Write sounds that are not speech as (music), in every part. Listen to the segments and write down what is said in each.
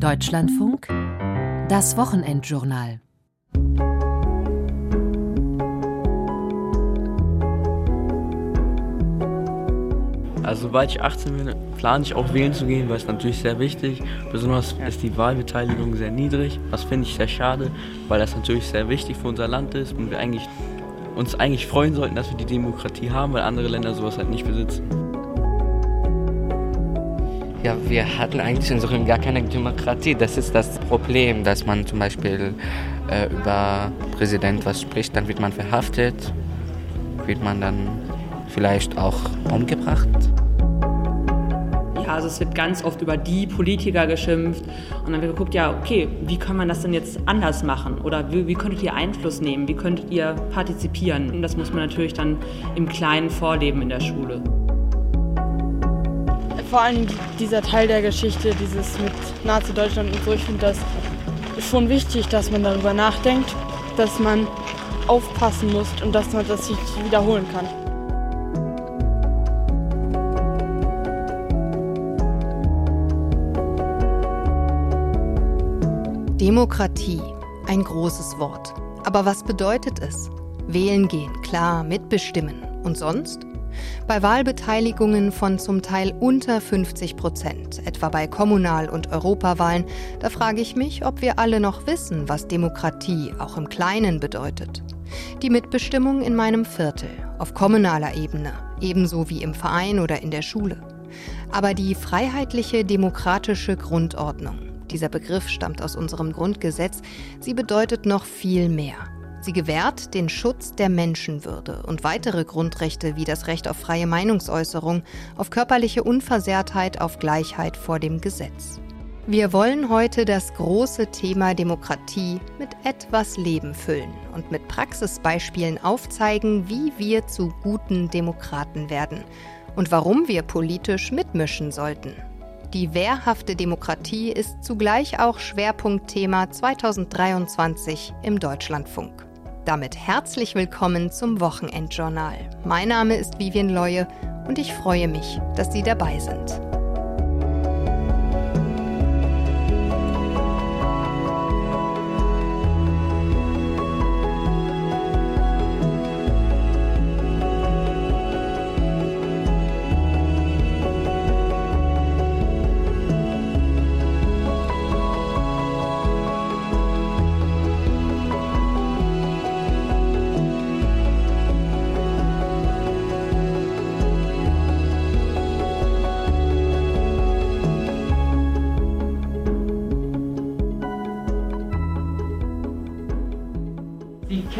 Deutschlandfunk, das Wochenendjournal. Also sobald ich 18 bin, plane ich auch wählen zu gehen, weil es natürlich sehr wichtig. Besonders ist die Wahlbeteiligung sehr niedrig. Das finde ich sehr schade, weil das natürlich sehr wichtig für unser Land ist und wir eigentlich, uns eigentlich freuen sollten, dass wir die Demokratie haben, weil andere Länder sowas halt nicht besitzen. Ja, wir hatten eigentlich in Syrien gar keine Demokratie. Das ist das Problem, dass man zum Beispiel äh, über Präsident was spricht, dann wird man verhaftet, wird man dann vielleicht auch umgebracht. Ja, also es wird ganz oft über die Politiker geschimpft und dann wird geguckt, ja, okay, wie kann man das denn jetzt anders machen oder wie, wie könntet ihr Einfluss nehmen, wie könntet ihr partizipieren? Und das muss man natürlich dann im Kleinen vorleben in der Schule. Vor allem dieser Teil der Geschichte, dieses mit Nazi-Deutschland und so, ich finde das schon wichtig, dass man darüber nachdenkt, dass man aufpassen muss und dass man das sich wiederholen kann. Demokratie, ein großes Wort. Aber was bedeutet es? Wählen gehen, klar, mitbestimmen. Und sonst? Bei Wahlbeteiligungen von zum Teil unter 50 Prozent, etwa bei Kommunal- und Europawahlen, da frage ich mich, ob wir alle noch wissen, was Demokratie auch im Kleinen bedeutet. Die Mitbestimmung in meinem Viertel, auf kommunaler Ebene, ebenso wie im Verein oder in der Schule. Aber die freiheitliche demokratische Grundordnung, dieser Begriff stammt aus unserem Grundgesetz. Sie bedeutet noch viel mehr. Sie gewährt den Schutz der Menschenwürde und weitere Grundrechte wie das Recht auf freie Meinungsäußerung, auf körperliche Unversehrtheit, auf Gleichheit vor dem Gesetz. Wir wollen heute das große Thema Demokratie mit etwas Leben füllen und mit Praxisbeispielen aufzeigen, wie wir zu guten Demokraten werden und warum wir politisch mitmischen sollten. Die wehrhafte Demokratie ist zugleich auch Schwerpunktthema 2023 im Deutschlandfunk. Damit herzlich willkommen zum Wochenendjournal. Mein Name ist Vivian Leue und ich freue mich, dass Sie dabei sind.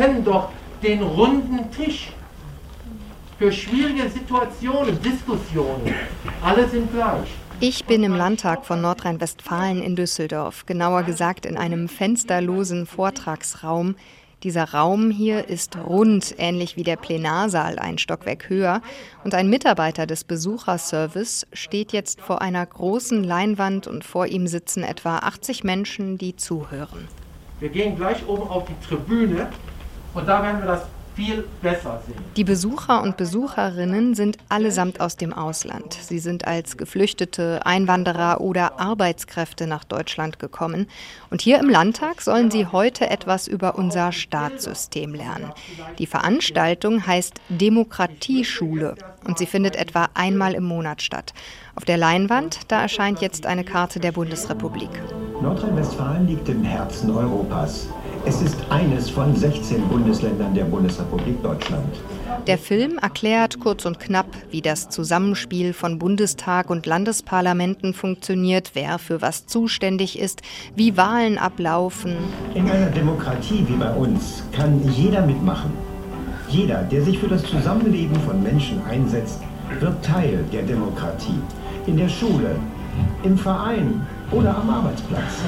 Kennen doch den runden Tisch für schwierige Situationen, Diskussionen. Alle sind gleich. Ich bin im Landtag von Nordrhein-Westfalen in Düsseldorf, genauer gesagt in einem fensterlosen Vortragsraum. Dieser Raum hier ist rund, ähnlich wie der Plenarsaal, ein Stockwerk höher. Und ein Mitarbeiter des Besucherservice steht jetzt vor einer großen Leinwand und vor ihm sitzen etwa 80 Menschen, die zuhören. Wir gehen gleich oben auf die Tribüne und da werden wir das viel besser sehen. Die Besucher und Besucherinnen sind allesamt aus dem Ausland. Sie sind als Geflüchtete, Einwanderer oder Arbeitskräfte nach Deutschland gekommen. Und hier im Landtag sollen sie heute etwas über unser Staatssystem lernen. Die Veranstaltung heißt Demokratieschule und sie findet etwa einmal im Monat statt. Auf der Leinwand, da erscheint jetzt eine Karte der Bundesrepublik. Nordrhein-Westfalen liegt im Herzen Europas. Es ist eines von 16 Bundesländern der Bundesrepublik Deutschland. Der Film erklärt kurz und knapp, wie das Zusammenspiel von Bundestag und Landesparlamenten funktioniert, wer für was zuständig ist, wie Wahlen ablaufen. In einer Demokratie wie bei uns kann jeder mitmachen. Jeder, der sich für das Zusammenleben von Menschen einsetzt, wird Teil der Demokratie. In der Schule, im Verein, oder am Arbeitsplatz.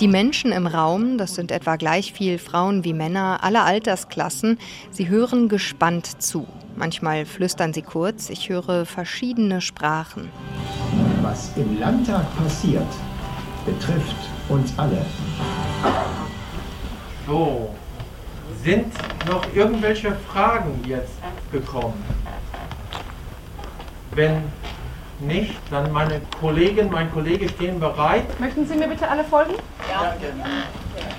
Die Menschen im Raum, das sind etwa gleich viel Frauen wie Männer aller Altersklassen, sie hören gespannt zu. Manchmal flüstern sie kurz, ich höre verschiedene Sprachen. Was im Landtag passiert, betrifft uns alle. So, sind noch irgendwelche Fragen jetzt gekommen? Wenn Nicht? Dann meine Kollegin, mein Kollege stehen bereit. Möchten Sie mir bitte alle folgen?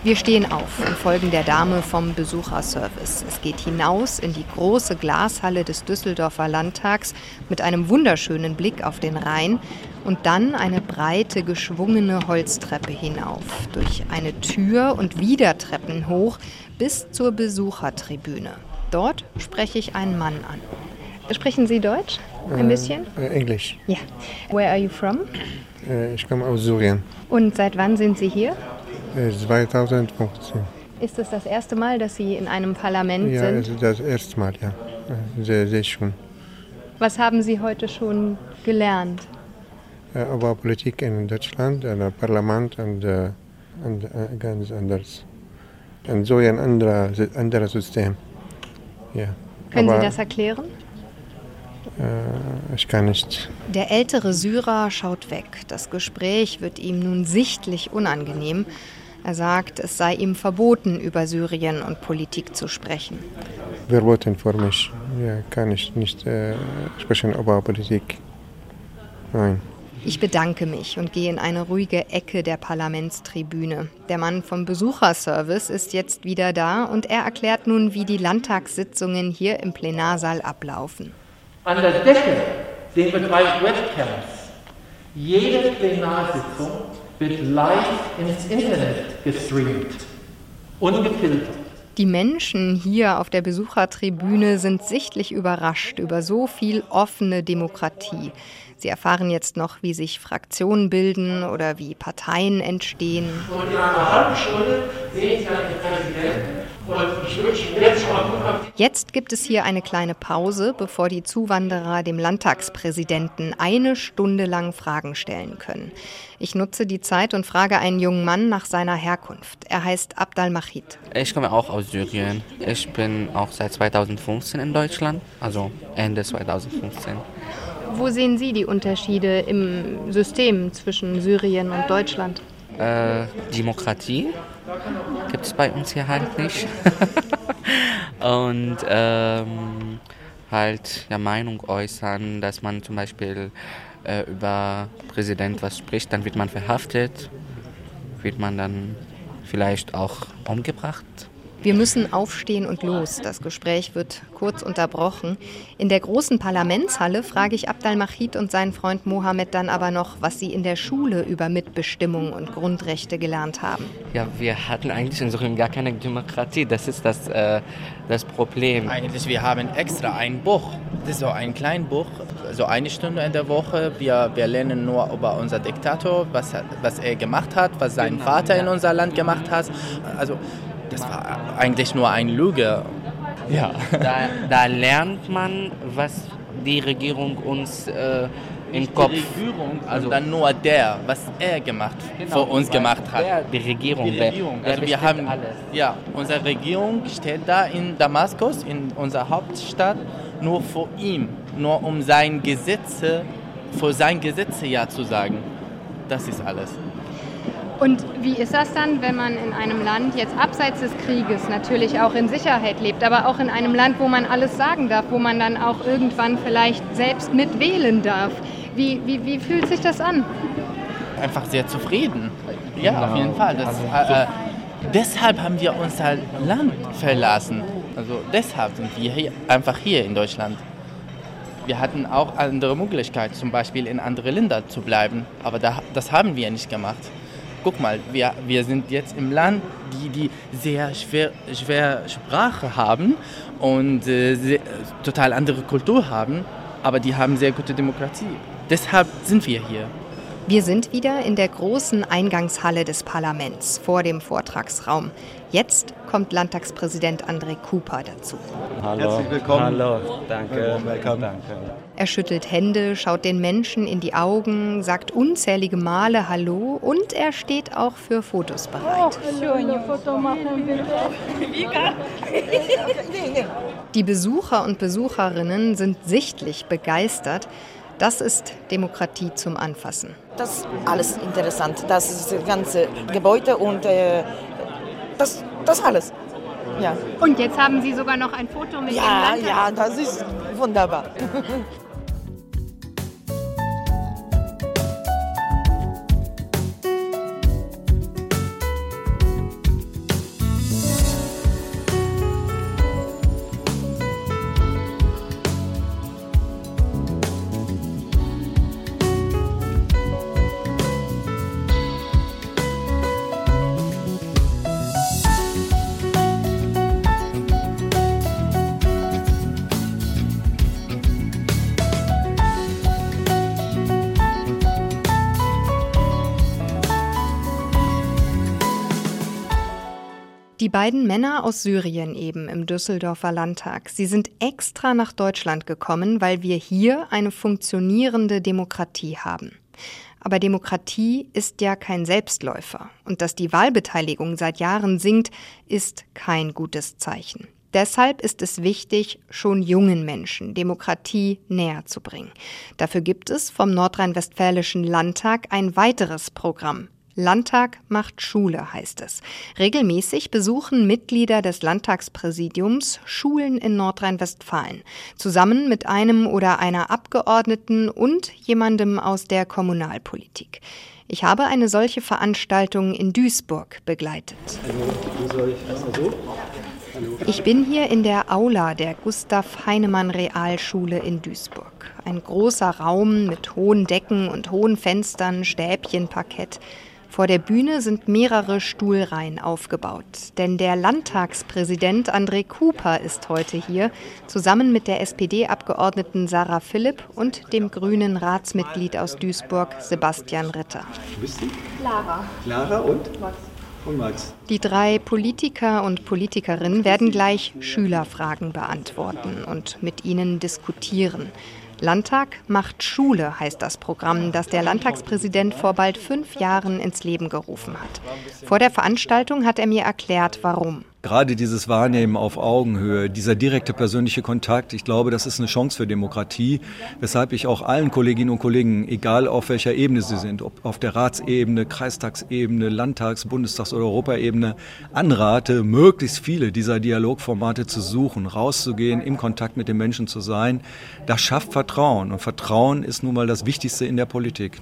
Wir stehen auf und folgen der Dame vom Besucherservice. Es geht hinaus in die große Glashalle des Düsseldorfer Landtags mit einem wunderschönen Blick auf den Rhein und dann eine breite, geschwungene Holztreppe hinauf, durch eine Tür und wieder Treppen hoch bis zur Besuchertribüne. Dort spreche ich einen Mann an. Sprechen Sie Deutsch? Ein bisschen? Äh, Englisch. Ja. Where are you from? Äh, ich komme aus Syrien. Und seit wann sind Sie hier? Äh, 2015. Ist es das erste Mal, dass Sie in einem Parlament Ja, sind? ist das erste Mal, ja. Äh, Sehr, sehr schön. Was haben Sie heute schon gelernt? Äh, Aber Politik in Deutschland, äh, Parlament und, äh, und äh, ganz anders. Und so ein anderer, anderes System. Ja. Können Aber, Sie das erklären? Äh, ich kann nicht. Der ältere Syrer schaut weg. Das Gespräch wird ihm nun sichtlich unangenehm. Er sagt, es sei ihm verboten, über Syrien und Politik zu sprechen. Verboten für mich. Ja, kann ich nicht äh, sprechen über Politik. Nein. Ich bedanke mich und gehe in eine ruhige Ecke der Parlamentstribüne. Der Mann vom Besucherservice ist jetzt wieder da und er erklärt nun, wie die Landtagssitzungen hier im Plenarsaal ablaufen. An der Decke sehen wir drei Webcams. Jede Plenarsitzung wird live ins Internet gestreamt. Ungefiltert. Die Menschen hier auf der Besuchertribüne sind sichtlich überrascht über so viel offene Demokratie. Sie erfahren jetzt noch, wie sich Fraktionen bilden oder wie Parteien entstehen. Und in einer halben Stunde sehen Sie dann den Präsidenten. Jetzt gibt es hier eine kleine Pause, bevor die Zuwanderer dem Landtagspräsidenten eine Stunde lang Fragen stellen können. Ich nutze die Zeit und frage einen jungen Mann nach seiner Herkunft. Er heißt Abdal Mahid. Ich komme auch aus Syrien. Ich bin auch seit 2015 in Deutschland, also Ende 2015. Wo sehen Sie die Unterschiede im System zwischen Syrien und Deutschland? Äh, Demokratie gibt es bei uns hier halt nicht. (laughs) Und ähm, halt ja, Meinung äußern, dass man zum Beispiel äh, über Präsident was spricht, dann wird man verhaftet, wird man dann vielleicht auch umgebracht. Wir müssen aufstehen und los. Das Gespräch wird kurz unterbrochen. In der großen Parlamentshalle frage ich Abdal Mahid und seinen Freund Mohammed dann aber noch, was sie in der Schule über Mitbestimmung und Grundrechte gelernt haben. Ja, wir hatten eigentlich in Syrien gar keine Demokratie. Das ist das, äh, das Problem. Eigentlich, wir haben extra ein Buch. Das ist so ein kleines Buch, so eine Stunde in der Woche. Wir, wir lernen nur über unser Diktator, was, er- was er gemacht hat, was sein Vater in unser Land gemacht hat. Also, das war eigentlich nur eine Lüge. Ja. Da, da lernt man, was die Regierung uns äh, im Kopf... Die Regierung, Also- dann nur der, was er gemacht, für uns gemacht hat. Der, die Regierung. Die der- Regierung. der Also wir haben, alles. ja, unsere Regierung steht da in Damaskus, in unserer Hauptstadt, nur vor ihm, nur um sein Gesetze, für sein Gesetze ja zu sagen. Das ist alles. Und wie ist das dann, wenn man in einem Land jetzt abseits des Krieges natürlich auch in Sicherheit lebt, aber auch in einem Land, wo man alles sagen darf, wo man dann auch irgendwann vielleicht selbst mitwählen darf? Wie, wie, wie fühlt sich das an? Einfach sehr zufrieden. Ja, auf jeden Fall. Das, äh, äh, deshalb haben wir unser Land verlassen. Also deshalb sind wir hier, einfach hier in Deutschland. Wir hatten auch andere Möglichkeiten, zum Beispiel in andere Länder zu bleiben, aber da, das haben wir nicht gemacht. Guck mal, wir, wir sind jetzt im Land, die, die sehr schwer, schwer Sprache haben und äh, sehr, total andere Kultur haben, aber die haben sehr gute Demokratie. Deshalb sind wir hier. Wir sind wieder in der großen Eingangshalle des Parlaments vor dem Vortragsraum. Jetzt kommt Landtagspräsident André Cooper dazu. Herzlich willkommen. Hallo, danke. Welcome. danke. Er schüttelt Hände, schaut den Menschen in die Augen, sagt unzählige Male Hallo und er steht auch für Fotos bereit. Die Besucher und Besucherinnen sind sichtlich begeistert. Das ist Demokratie zum Anfassen. Das ist alles interessant. Das ist das ganze Gebäude und äh, das, das alles. Ja. Und jetzt haben Sie sogar noch ein Foto mit Ja, ja, das ist wunderbar. (laughs) Die beiden Männer aus Syrien eben im Düsseldorfer Landtag. Sie sind extra nach Deutschland gekommen, weil wir hier eine funktionierende Demokratie haben. Aber Demokratie ist ja kein Selbstläufer. Und dass die Wahlbeteiligung seit Jahren sinkt, ist kein gutes Zeichen. Deshalb ist es wichtig, schon jungen Menschen Demokratie näher zu bringen. Dafür gibt es vom Nordrhein-Westfälischen Landtag ein weiteres Programm. Landtag macht Schule heißt es. Regelmäßig besuchen Mitglieder des Landtagspräsidiums Schulen in Nordrhein-Westfalen, zusammen mit einem oder einer Abgeordneten und jemandem aus der Kommunalpolitik. Ich habe eine solche Veranstaltung in Duisburg begleitet. Ich bin hier in der Aula der Gustav Heinemann Realschule in Duisburg. Ein großer Raum mit hohen Decken und hohen Fenstern, Stäbchenparkett. Vor der Bühne sind mehrere Stuhlreihen aufgebaut, denn der Landtagspräsident André Cooper ist heute hier, zusammen mit der SPD-Abgeordneten Sarah Philipp und dem grünen Ratsmitglied aus Duisburg Sebastian Ritter. Du bist die? Clara. Clara und? Max. Und Max. Die drei Politiker und Politikerinnen werden gleich Schülerfragen beantworten und mit ihnen diskutieren. Landtag macht Schule heißt das Programm, das der Landtagspräsident vor bald fünf Jahren ins Leben gerufen hat. Vor der Veranstaltung hat er mir erklärt, warum. Gerade dieses Wahrnehmen auf Augenhöhe, dieser direkte persönliche Kontakt, ich glaube, das ist eine Chance für Demokratie, weshalb ich auch allen Kolleginnen und Kollegen, egal auf welcher Ebene sie sind, ob auf der Ratsebene, Kreistagsebene, Landtags-, Bundestags- oder Europaebene, anrate, möglichst viele dieser Dialogformate zu suchen, rauszugehen, im Kontakt mit den Menschen zu sein. Das schafft Vertrauen und Vertrauen ist nun mal das Wichtigste in der Politik.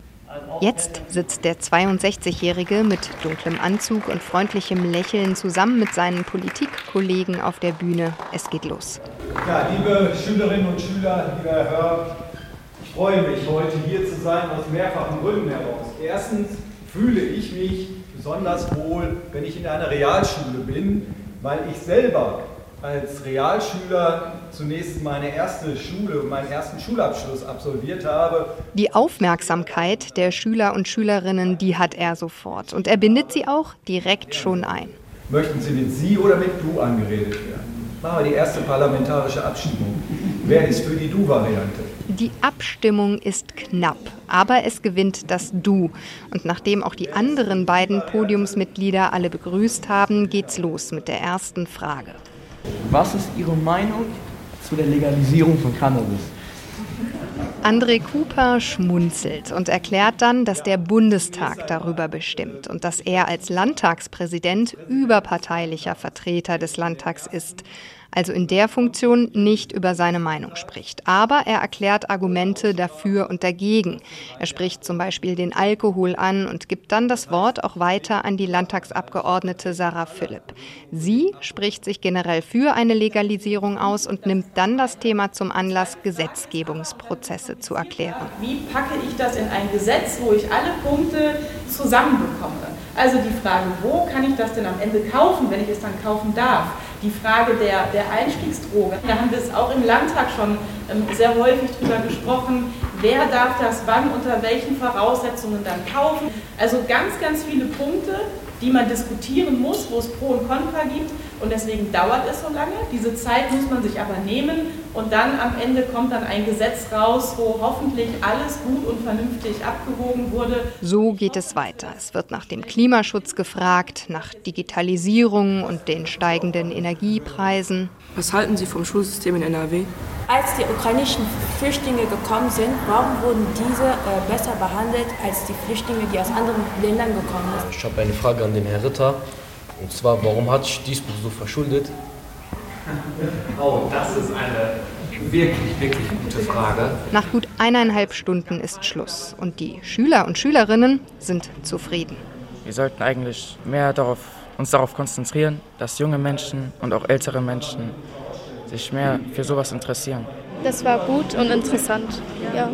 Jetzt sitzt der 62-Jährige mit dunklem Anzug und freundlichem Lächeln zusammen mit seinen Politikkollegen auf der Bühne. Es geht los. Ja, liebe Schülerinnen und Schüler, lieber Herr Hör, ich freue mich, heute hier zu sein, aus mehrfachen Gründen heraus. Erstens fühle ich mich besonders wohl, wenn ich in einer Realschule bin, weil ich selber als Realschüler zunächst meine erste Schule und meinen ersten Schulabschluss absolviert habe. Die Aufmerksamkeit der Schüler und Schülerinnen, die hat er sofort und er bindet sie auch direkt schon ein. Möchten Sie mit Sie oder mit Du angeredet werden? Machen wir die erste parlamentarische Abstimmung. Wer ist für die Du-Variante? Die Abstimmung ist knapp, aber es gewinnt das Du. Und nachdem auch die anderen beiden Podiumsmitglieder alle begrüßt haben, geht's los mit der ersten Frage. Was ist Ihre Meinung zu der Legalisierung von Cannabis? André Cooper schmunzelt und erklärt dann, dass der Bundestag darüber bestimmt und dass er als Landtagspräsident überparteilicher Vertreter des Landtags ist also in der Funktion nicht über seine Meinung spricht. Aber er erklärt Argumente dafür und dagegen. Er spricht zum Beispiel den Alkohol an und gibt dann das Wort auch weiter an die Landtagsabgeordnete Sarah Philipp. Sie spricht sich generell für eine Legalisierung aus und nimmt dann das Thema zum Anlass, Gesetzgebungsprozesse zu erklären. Wie packe ich das in ein Gesetz, wo ich alle Punkte zusammenbekomme? Also die Frage, wo kann ich das denn am Ende kaufen, wenn ich es dann kaufen darf? Die Frage der, der Einstiegsdroge, da haben wir es auch im Landtag schon ähm, sehr häufig drüber gesprochen, wer darf das wann, unter welchen Voraussetzungen dann kaufen. Also ganz, ganz viele Punkte, die man diskutieren muss, wo es Pro und Contra gibt. Und deswegen dauert es so lange. Diese Zeit muss man sich aber nehmen und dann am Ende kommt dann ein Gesetz raus, wo hoffentlich alles gut und vernünftig abgewogen wurde. So geht es weiter. Es wird nach dem Klimaschutz gefragt, nach Digitalisierung und den steigenden Energiepreisen. Was halten Sie vom Schulsystem in NRW? Als die ukrainischen Flüchtlinge gekommen sind, warum wurden diese äh, besser behandelt als die Flüchtlinge, die aus anderen Ländern gekommen sind? Ich habe eine Frage an den Herrn Ritter. Und zwar, warum hat sich Duisburg so verschuldet? (laughs) Oh, das ist eine wirklich, wirklich gute Frage. Nach gut eineinhalb Stunden ist Schluss und die Schüler und Schülerinnen sind zufrieden. Wir sollten eigentlich mehr darauf, uns darauf konzentrieren, dass junge Menschen und auch ältere Menschen sich mehr für sowas interessieren. Das war gut und interessant, ja.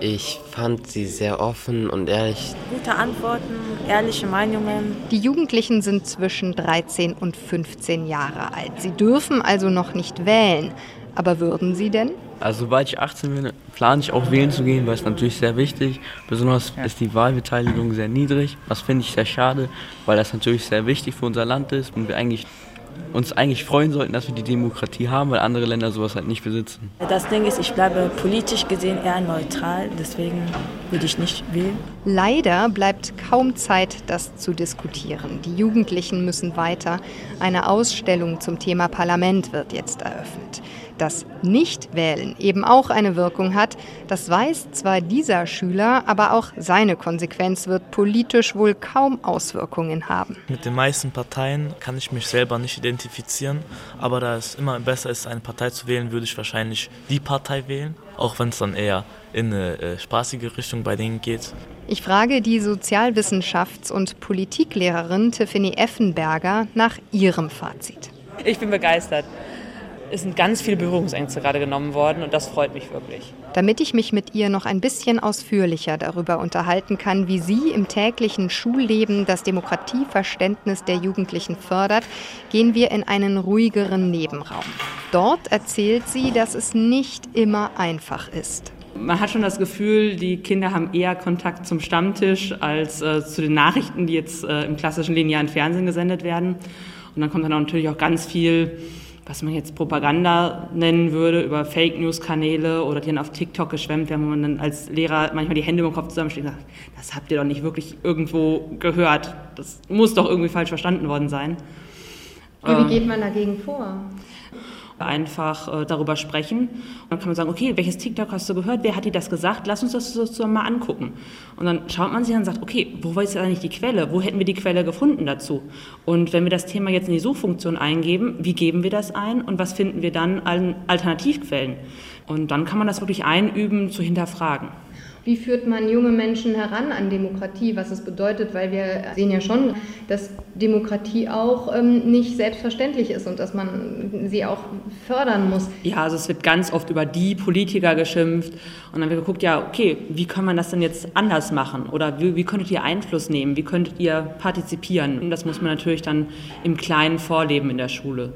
Ich fand sie sehr offen und ehrlich. Gute Antworten, ehrliche Meinungen. Die Jugendlichen sind zwischen 13 und 15 Jahre alt. Sie dürfen also noch nicht wählen. Aber würden sie denn? Also sobald ich 18 bin, plane ich auch wählen zu gehen, weil es natürlich sehr wichtig. Besonders ja. ist die Wahlbeteiligung sehr niedrig. Das finde ich sehr schade, weil das natürlich sehr wichtig für unser Land ist und wir eigentlich uns eigentlich freuen sollten, dass wir die Demokratie haben, weil andere Länder sowas halt nicht besitzen. Das Ding ist, ich bleibe politisch gesehen eher neutral, deswegen würde ich nicht wählen. Leider bleibt kaum Zeit, das zu diskutieren. Die Jugendlichen müssen weiter. Eine Ausstellung zum Thema Parlament wird jetzt eröffnet dass Nichtwählen eben auch eine Wirkung hat, das weiß zwar dieser Schüler, aber auch seine Konsequenz wird politisch wohl kaum Auswirkungen haben. Mit den meisten Parteien kann ich mich selber nicht identifizieren, aber da es immer besser ist, eine Partei zu wählen, würde ich wahrscheinlich die Partei wählen, auch wenn es dann eher in eine äh, spaßige Richtung bei denen geht. Ich frage die Sozialwissenschafts- und Politiklehrerin Tiffany Effenberger nach ihrem Fazit. Ich bin begeistert es sind ganz viele Berührungsängste gerade genommen worden und das freut mich wirklich. Damit ich mich mit ihr noch ein bisschen ausführlicher darüber unterhalten kann, wie sie im täglichen Schulleben das Demokratieverständnis der Jugendlichen fördert, gehen wir in einen ruhigeren Nebenraum. Dort erzählt sie, dass es nicht immer einfach ist. Man hat schon das Gefühl, die Kinder haben eher Kontakt zum Stammtisch als äh, zu den Nachrichten, die jetzt äh, im klassischen linearen Fernsehen gesendet werden. Und dann kommt dann auch natürlich auch ganz viel was man jetzt Propaganda nennen würde, über Fake News Kanäle oder die dann auf TikTok geschwemmt werden, wo man dann als Lehrer manchmal die Hände im Kopf zusammensteht und sagt, das habt ihr doch nicht wirklich irgendwo gehört. Das muss doch irgendwie falsch verstanden worden sein. Wie ähm, geht man dagegen vor? Einfach äh, darüber sprechen. Und dann kann man sagen, okay, welches TikTok hast du gehört? Wer hat dir das gesagt? Lass uns das zusammen mal angucken. Und dann schaut man sich an und sagt, okay, wo ist eigentlich die Quelle? Wo hätten wir die Quelle gefunden dazu? Und wenn wir das Thema jetzt in die Suchfunktion eingeben, wie geben wir das ein und was finden wir dann an Alternativquellen? Und dann kann man das wirklich einüben, zu hinterfragen. Wie führt man junge Menschen heran an Demokratie, was es bedeutet? Weil wir sehen ja schon, dass Demokratie auch ähm, nicht selbstverständlich ist und dass man sie auch fördern muss. Ja, also es wird ganz oft über die Politiker geschimpft und dann wird geguckt, ja, okay, wie kann man das denn jetzt anders machen? Oder wie, wie könntet ihr Einfluss nehmen? Wie könntet ihr partizipieren? Und das muss man natürlich dann im Kleinen vorleben in der Schule.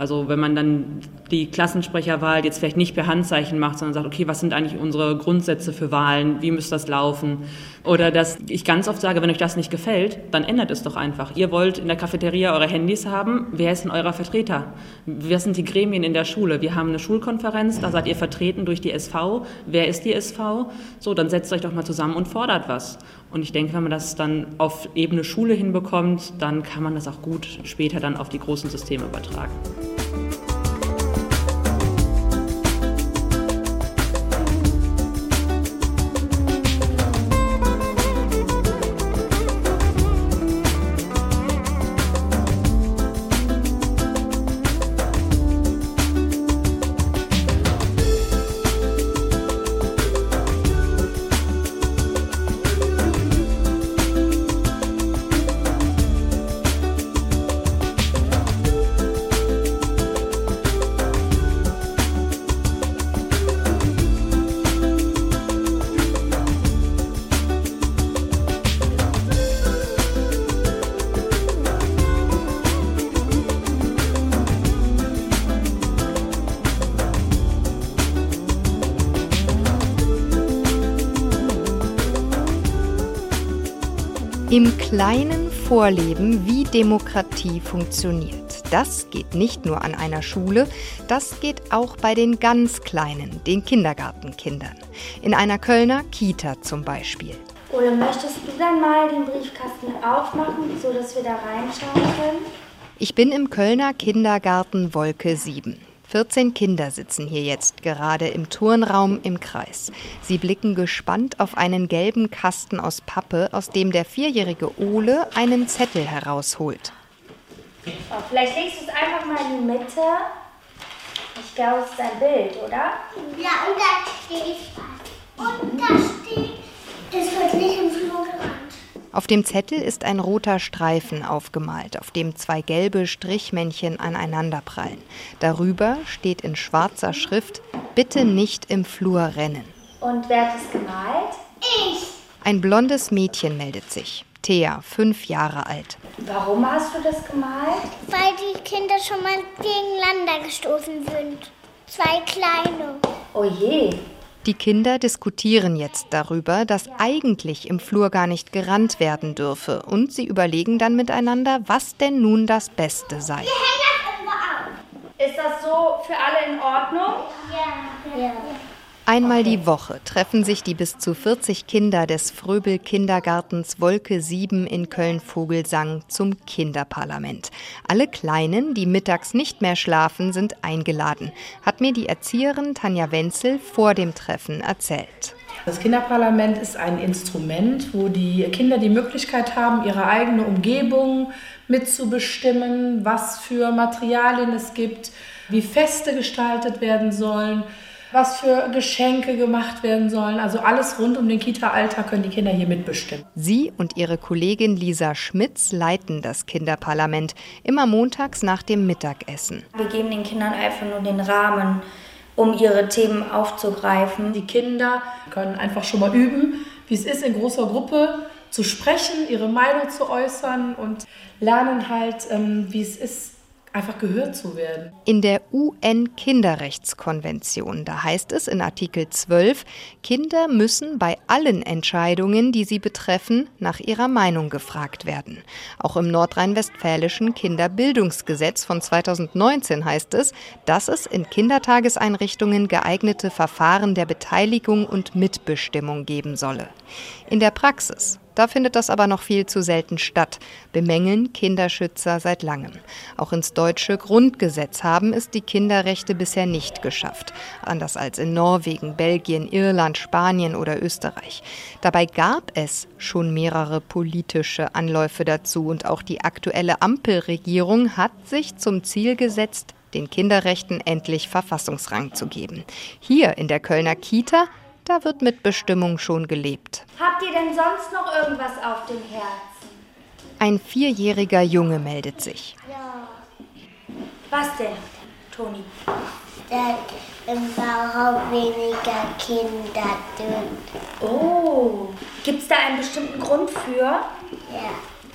Also wenn man dann die Klassensprecherwahl jetzt vielleicht nicht per Handzeichen macht, sondern sagt, okay, was sind eigentlich unsere Grundsätze für Wahlen, wie müsste das laufen? Oder dass ich ganz oft sage, wenn euch das nicht gefällt, dann ändert es doch einfach. Ihr wollt in der Cafeteria eure Handys haben, wer ist denn eurer Vertreter? Wer sind die Gremien in der Schule? Wir haben eine Schulkonferenz, da seid ihr vertreten durch die SV. Wer ist die SV? So, dann setzt euch doch mal zusammen und fordert was. Und ich denke, wenn man das dann auf Ebene Schule hinbekommt, dann kann man das auch gut später dann auf die großen Systeme übertragen. Im Kleinen vorleben, wie Demokratie funktioniert. Das geht nicht nur an einer Schule, das geht auch bei den ganz Kleinen, den Kindergartenkindern. In einer Kölner Kita zum Beispiel. Oder möchtest du dann mal den Briefkasten aufmachen, sodass wir da reinschauen können? Ich bin im Kölner Kindergarten Wolke 7. 14 Kinder sitzen hier jetzt gerade im Turnraum im Kreis. Sie blicken gespannt auf einen gelben Kasten aus Pappe, aus dem der vierjährige Ole einen Zettel herausholt. Oh, vielleicht legst du es einfach mal in die Mitte. Ich glaube, es ist ein Bild, oder? Ja, und da steht was. Und da steht, es wird nicht im Flur gerannt. Auf dem Zettel ist ein roter Streifen aufgemalt, auf dem zwei gelbe Strichmännchen aneinanderprallen. Darüber steht in schwarzer Schrift Bitte nicht im Flur rennen. Und wer hat es gemalt? Ich. Ein blondes Mädchen meldet sich. Thea, fünf Jahre alt. Warum hast du das gemalt? Weil die Kinder schon mal gegeneinander gestoßen sind. Zwei kleine. Oh je. Die Kinder diskutieren jetzt darüber, dass eigentlich im Flur gar nicht gerannt werden dürfe. Und sie überlegen dann miteinander, was denn nun das Beste sei. Ist das so für alle in Ordnung? Ja. ja. Einmal die Woche treffen sich die bis zu 40 Kinder des Fröbel Kindergartens Wolke 7 in Köln-Vogelsang zum Kinderparlament. Alle Kleinen, die mittags nicht mehr schlafen, sind eingeladen, hat mir die Erzieherin Tanja Wenzel vor dem Treffen erzählt. Das Kinderparlament ist ein Instrument, wo die Kinder die Möglichkeit haben, ihre eigene Umgebung mitzubestimmen, was für Materialien es gibt, wie Feste gestaltet werden sollen was für Geschenke gemacht werden sollen. Also alles rund um den Kita-Alltag können die Kinder hier mitbestimmen. Sie und ihre Kollegin Lisa Schmitz leiten das Kinderparlament immer montags nach dem Mittagessen. Wir geben den Kindern einfach nur den Rahmen, um ihre Themen aufzugreifen. Die Kinder können einfach schon mal üben, wie es ist, in großer Gruppe zu sprechen, ihre Meinung zu äußern und lernen halt, ähm, wie es ist, einfach gehört zu werden. In der UN-Kinderrechtskonvention, da heißt es in Artikel 12, Kinder müssen bei allen Entscheidungen, die sie betreffen, nach ihrer Meinung gefragt werden. Auch im nordrhein-westfälischen Kinderbildungsgesetz von 2019 heißt es, dass es in Kindertageseinrichtungen geeignete Verfahren der Beteiligung und Mitbestimmung geben solle. In der Praxis da findet das aber noch viel zu selten statt, bemängeln Kinderschützer seit langem. Auch ins deutsche Grundgesetz haben es die Kinderrechte bisher nicht geschafft, anders als in Norwegen, Belgien, Irland, Spanien oder Österreich. Dabei gab es schon mehrere politische Anläufe dazu und auch die aktuelle Ampelregierung hat sich zum Ziel gesetzt, den Kinderrechten endlich Verfassungsrang zu geben. Hier in der Kölner Kita da wird mit Bestimmung schon gelebt. Habt ihr denn sonst noch irgendwas auf dem Herzen? Ein vierjähriger Junge meldet sich. Ja. Was denn, Toni? Dass im Bauhaus weniger Kinder sind. Oh, gibt es da einen bestimmten Grund für? Ja,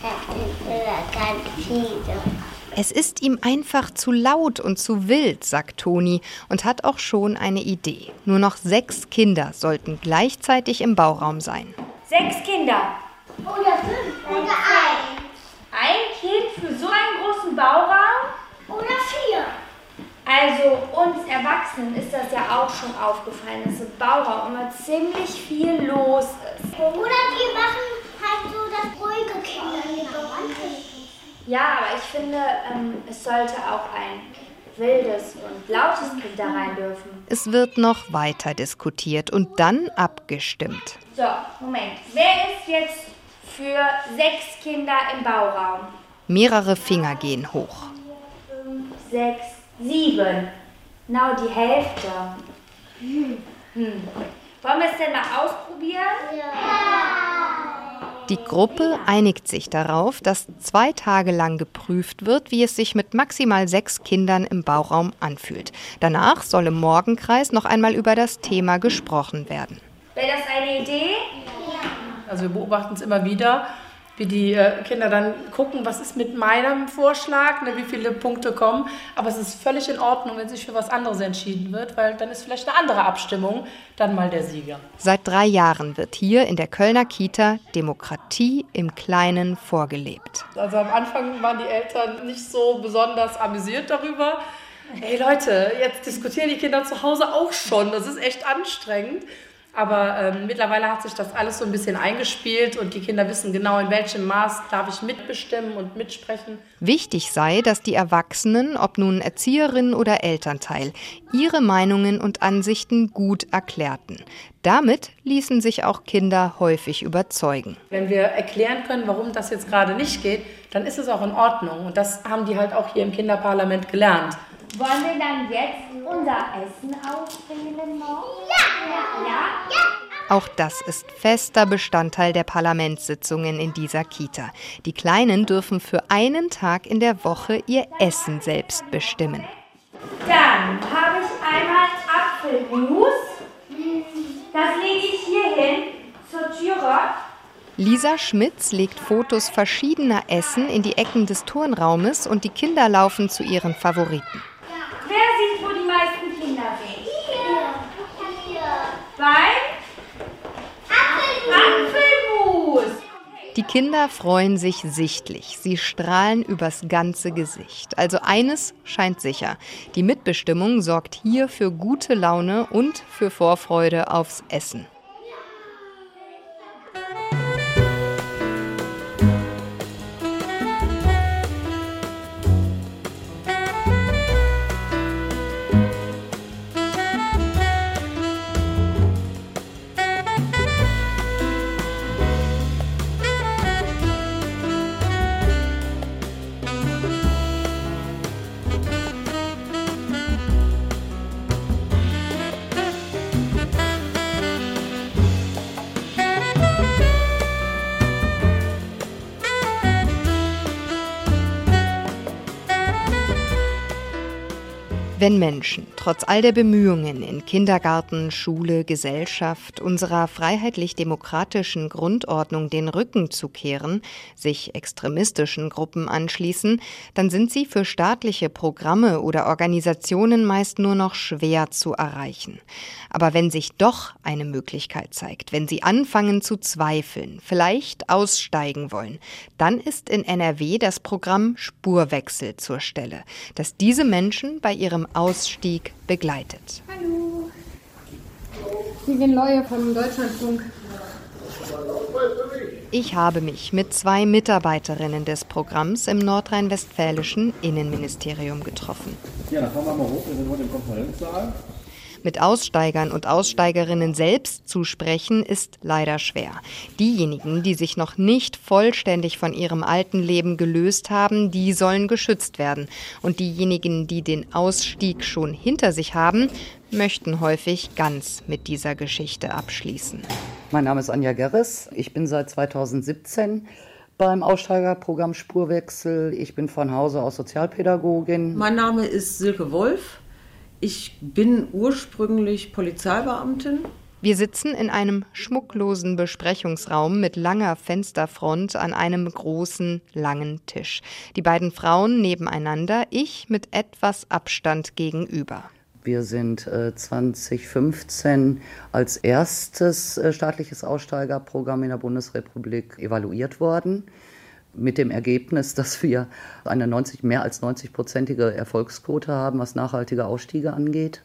das sind ganz viele. Es ist ihm einfach zu laut und zu wild, sagt Toni und hat auch schon eine Idee. Nur noch sechs Kinder sollten gleichzeitig im Bauraum sein. Sechs Kinder? Oder fünf oder eins. Ein Kind für so einen großen Bauraum? Oder vier. Also uns Erwachsenen ist das ja auch schon aufgefallen, dass im Bauraum immer ziemlich viel los ist. Oder wir machen halt so das ruhige Kinder. Ja, aber ich finde, ähm, es sollte auch ein wildes und lautes Kind da rein dürfen. Es wird noch weiter diskutiert und dann abgestimmt. So, Moment. Wer ist jetzt für sechs Kinder im Bauraum? Mehrere Finger gehen hoch. Fünf, sechs, sieben. Genau die Hälfte. Hm. Hm. Wollen wir es denn mal ausprobieren? Ja. Die Gruppe einigt sich darauf, dass zwei Tage lang geprüft wird, wie es sich mit maximal sechs Kindern im Bauraum anfühlt. Danach soll im Morgenkreis noch einmal über das Thema gesprochen werden. Wäre das eine Idee? Also wir beobachten es immer wieder, wie die äh, Kinder dann gucken, was ist mit meinem Vorschlag, ne, wie viele Punkte kommen. Aber es ist völlig in Ordnung, wenn sich für was anderes entschieden wird, weil dann ist vielleicht eine andere Abstimmung dann mal der Sieger. Seit drei Jahren wird hier in der Kölner Kita Demokratie im Kleinen vorgelebt. Also am Anfang waren die Eltern nicht so besonders amüsiert darüber. Hey Leute, jetzt diskutieren die Kinder zu Hause auch schon. Das ist echt anstrengend. Aber ähm, mittlerweile hat sich das alles so ein bisschen eingespielt und die Kinder wissen genau, in welchem Maß darf ich mitbestimmen und mitsprechen. Wichtig sei, dass die Erwachsenen, ob nun Erzieherinnen oder Elternteil, ihre Meinungen und Ansichten gut erklärten. Damit ließen sich auch Kinder häufig überzeugen. Wenn wir erklären können, warum das jetzt gerade nicht geht, dann ist es auch in Ordnung. Und das haben die halt auch hier im Kinderparlament gelernt. Wollen wir dann jetzt unser Essen auswählen noch? Ja. Ja? ja. Auch das ist fester Bestandteil der Parlamentssitzungen in dieser Kita. Die Kleinen dürfen für einen Tag in der Woche ihr Essen selbst bestimmen. Dann habe ich einmal Apfelmus. Das lege ich hier hin zur Türe. Lisa Schmitz legt Fotos verschiedener Essen in die Ecken des Turnraumes und die Kinder laufen zu ihren Favoriten. Wer sieht, wo die meisten Kinder sind? Hier. Die Kinder freuen sich sichtlich. Sie strahlen übers ganze Gesicht. Also eines scheint sicher. Die Mitbestimmung sorgt hier für gute Laune und für Vorfreude aufs Essen. Wenn Menschen trotz all der Bemühungen in Kindergarten, Schule, Gesellschaft unserer freiheitlich-demokratischen Grundordnung den Rücken zukehren, sich extremistischen Gruppen anschließen, dann sind sie für staatliche Programme oder Organisationen meist nur noch schwer zu erreichen. Aber wenn sich doch eine Möglichkeit zeigt, wenn sie anfangen zu zweifeln, vielleicht aussteigen wollen, dann ist in NRW das Programm Spurwechsel zur Stelle, das diese Menschen bei ihrem Ausstieg begleitet. Hallo. Vivian Leue vom Deutschlandfunk. Ich habe mich mit zwei Mitarbeiterinnen des Programms im nordrhein-westfälischen Innenministerium getroffen. Ja, dann fahren wir mal hoch, wir sind heute im Konferenzsaal. Mit Aussteigern und Aussteigerinnen selbst zu sprechen, ist leider schwer. Diejenigen, die sich noch nicht vollständig von ihrem alten Leben gelöst haben, die sollen geschützt werden. Und diejenigen, die den Ausstieg schon hinter sich haben, möchten häufig ganz mit dieser Geschichte abschließen. Mein Name ist Anja Gerres. Ich bin seit 2017 beim Aussteigerprogramm Spurwechsel. Ich bin von Hause aus Sozialpädagogin. Mein Name ist Silke Wolf. Ich bin ursprünglich Polizeibeamtin. Wir sitzen in einem schmucklosen Besprechungsraum mit langer Fensterfront an einem großen, langen Tisch. Die beiden Frauen nebeneinander, ich mit etwas Abstand gegenüber. Wir sind äh, 2015 als erstes äh, staatliches Aussteigerprogramm in der Bundesrepublik evaluiert worden mit dem Ergebnis, dass wir eine 90, mehr als 90-prozentige Erfolgsquote haben, was nachhaltige Ausstiege angeht.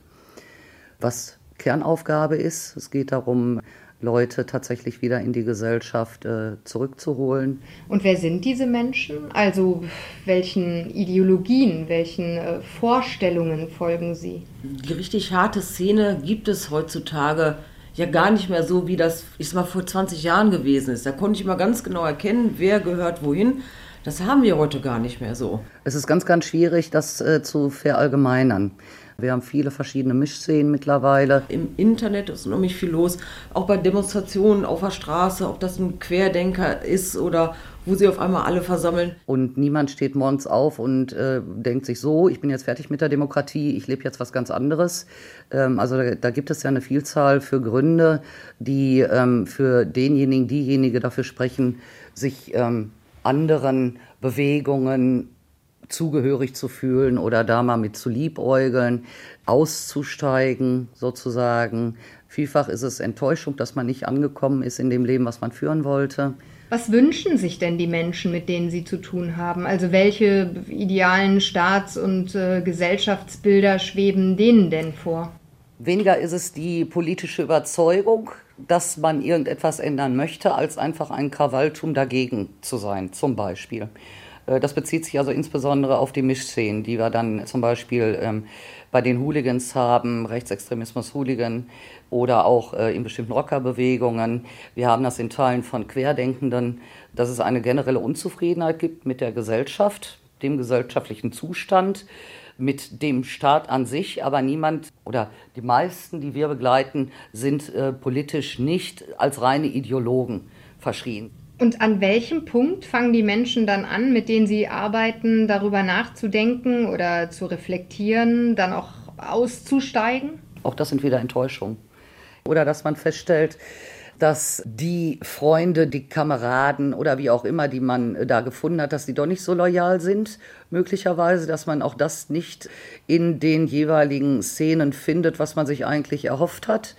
Was Kernaufgabe ist, es geht darum, Leute tatsächlich wieder in die Gesellschaft äh, zurückzuholen. Und wer sind diese Menschen? Also welchen Ideologien, welchen äh, Vorstellungen folgen sie? Die richtig harte Szene gibt es heutzutage ja gar nicht mehr so, wie das, ich sag mal, vor 20 Jahren gewesen ist. Da konnte ich mal ganz genau erkennen, wer gehört wohin. Das haben wir heute gar nicht mehr so. Es ist ganz, ganz schwierig, das äh, zu verallgemeinern. Wir haben viele verschiedene Mischszenen mittlerweile. Im Internet ist unheimlich viel los, auch bei Demonstrationen auf der Straße, ob das ein Querdenker ist oder wo sie auf einmal alle versammeln. Und niemand steht morgens auf und äh, denkt sich so, ich bin jetzt fertig mit der Demokratie, ich lebe jetzt was ganz anderes. Ähm, also da, da, gibt es ja eine Vielzahl für Gründe, die ähm, für denjenigen, diejenige dafür sprechen, sich ähm, anderen Bewegungen zugehörig zu fühlen oder da mal mit zu liebäugeln, auszusteigen sozusagen. Vielfach ist es Enttäuschung, dass man nicht angekommen ist in dem Leben, was man führen wollte. Was wünschen sich denn die Menschen, mit denen sie zu tun haben? Also welche idealen Staats- und äh, Gesellschaftsbilder schweben denen denn vor? Weniger ist es die politische Überzeugung, dass man irgendetwas ändern möchte, als einfach ein Krawalltum dagegen zu sein, zum Beispiel. Äh, das bezieht sich also insbesondere auf die Mischszenen, die wir dann zum Beispiel ähm, bei den Hooligans haben, Rechtsextremismus-Hooligan oder auch äh, in bestimmten Rockerbewegungen. Wir haben das in Teilen von Querdenkenden, dass es eine generelle Unzufriedenheit gibt mit der Gesellschaft, dem gesellschaftlichen Zustand, mit dem Staat an sich, aber niemand oder die meisten, die wir begleiten, sind äh, politisch nicht als reine Ideologen verschrien. Und an welchem Punkt fangen die Menschen dann an, mit denen sie arbeiten, darüber nachzudenken oder zu reflektieren, dann auch auszusteigen? Auch das sind wieder Enttäuschungen. Oder dass man feststellt, dass die Freunde, die Kameraden oder wie auch immer, die man da gefunden hat, dass die doch nicht so loyal sind, möglicherweise, dass man auch das nicht in den jeweiligen Szenen findet, was man sich eigentlich erhofft hat.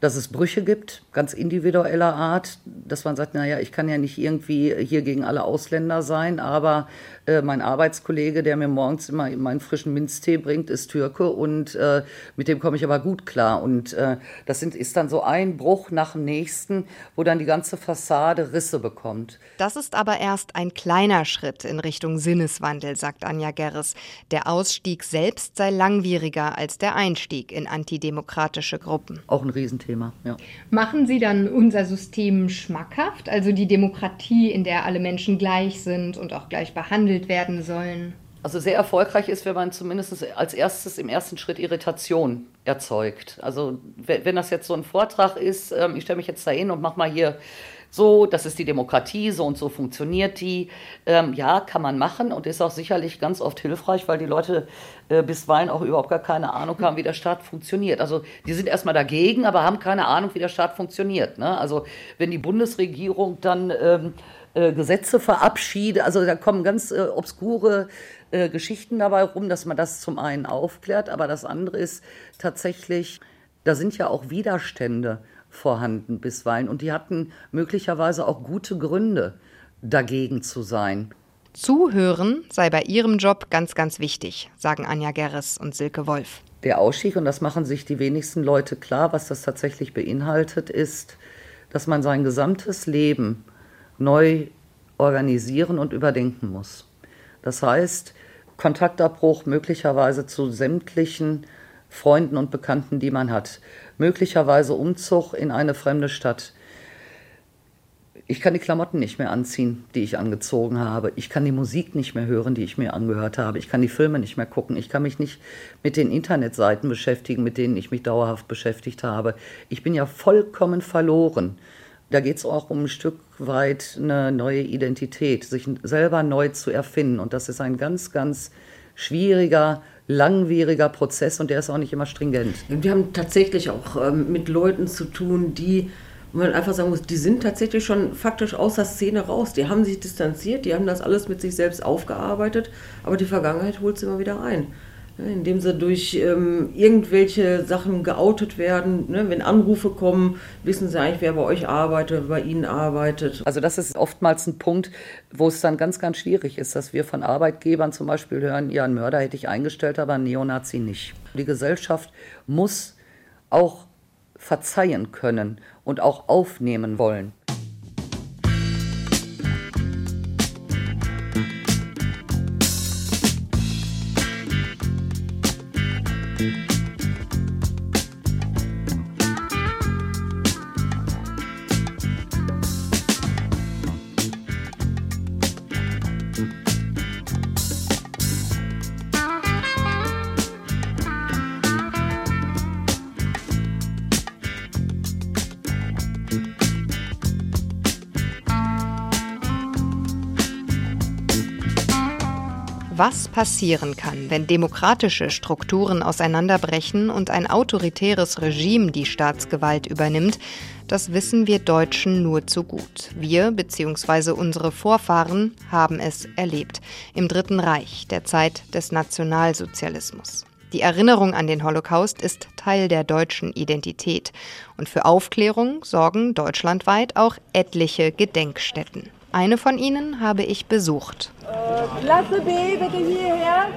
Dass es Brüche gibt, ganz individueller Art, dass man sagt, naja, ich kann ja nicht irgendwie hier gegen alle Ausländer sein, aber äh, mein Arbeitskollege, der mir morgens immer meinen frischen Minztee bringt, ist Türke und äh, mit dem komme ich aber gut klar. Und äh, das sind, ist dann so ein Bruch nach dem nächsten, wo dann die ganze Fassade Risse bekommt. Das ist aber erst ein kleiner Schritt in Richtung Sinneswandel, sagt Anja Gerres. Der Ausstieg selbst sei langwieriger als der Einstieg in antidemokratische Gruppen. Auch ein Riesenthema. Thema. Ja. Machen Sie dann unser System schmackhaft, also die Demokratie, in der alle Menschen gleich sind und auch gleich behandelt werden sollen? Also sehr erfolgreich ist, wenn man zumindest als erstes im ersten Schritt Irritation erzeugt. Also wenn das jetzt so ein Vortrag ist, ähm, ich stelle mich jetzt da hin und mache mal hier so, das ist die Demokratie, so und so funktioniert die. Ähm, ja, kann man machen und ist auch sicherlich ganz oft hilfreich, weil die Leute äh, bisweilen auch überhaupt gar keine Ahnung haben, wie der Staat funktioniert. Also die sind erstmal dagegen, aber haben keine Ahnung, wie der Staat funktioniert. Ne? Also wenn die Bundesregierung dann ähm, äh, Gesetze verabschiedet, also da kommen ganz äh, obskure äh, Geschichten dabei rum, dass man das zum einen aufklärt, aber das andere ist tatsächlich, da sind ja auch Widerstände vorhanden bisweilen. Und die hatten möglicherweise auch gute Gründe, dagegen zu sein. Zuhören sei bei ihrem Job ganz, ganz wichtig, sagen Anja Gerres und Silke Wolf. Der Ausstieg, und das machen sich die wenigsten Leute klar, was das tatsächlich beinhaltet, ist, dass man sein gesamtes Leben neu organisieren und überdenken muss. Das heißt, Kontaktabbruch möglicherweise zu sämtlichen Freunden und Bekannten, die man hat möglicherweise Umzug in eine fremde Stadt. Ich kann die Klamotten nicht mehr anziehen, die ich angezogen habe. Ich kann die Musik nicht mehr hören, die ich mir angehört habe. Ich kann die Filme nicht mehr gucken. Ich kann mich nicht mit den Internetseiten beschäftigen, mit denen ich mich dauerhaft beschäftigt habe. Ich bin ja vollkommen verloren. Da geht es auch um ein Stück weit eine neue Identität, sich selber neu zu erfinden. Und das ist ein ganz, ganz schwieriger langwieriger Prozess und der ist auch nicht immer stringent. Wir haben tatsächlich auch ähm, mit Leuten zu tun, die man einfach sagen muss, die sind tatsächlich schon faktisch aus der Szene raus. Die haben sich distanziert, die haben das alles mit sich selbst aufgearbeitet, aber die Vergangenheit holt sie immer wieder ein indem sie durch ähm, irgendwelche Sachen geoutet werden. Ne? Wenn Anrufe kommen, wissen sie eigentlich, wer bei euch arbeitet, bei ihnen arbeitet. Also das ist oftmals ein Punkt, wo es dann ganz, ganz schwierig ist, dass wir von Arbeitgebern zum Beispiel hören, ja, einen Mörder hätte ich eingestellt, aber einen Neonazi nicht. Die Gesellschaft muss auch verzeihen können und auch aufnehmen wollen. Passieren kann, wenn demokratische Strukturen auseinanderbrechen und ein autoritäres Regime die Staatsgewalt übernimmt, das wissen wir Deutschen nur zu gut. Wir bzw. unsere Vorfahren haben es erlebt. Im Dritten Reich, der Zeit des Nationalsozialismus. Die Erinnerung an den Holocaust ist Teil der deutschen Identität. Und für Aufklärung sorgen deutschlandweit auch etliche Gedenkstätten. Eine von ihnen habe ich besucht. Klasse B, bitte hierher.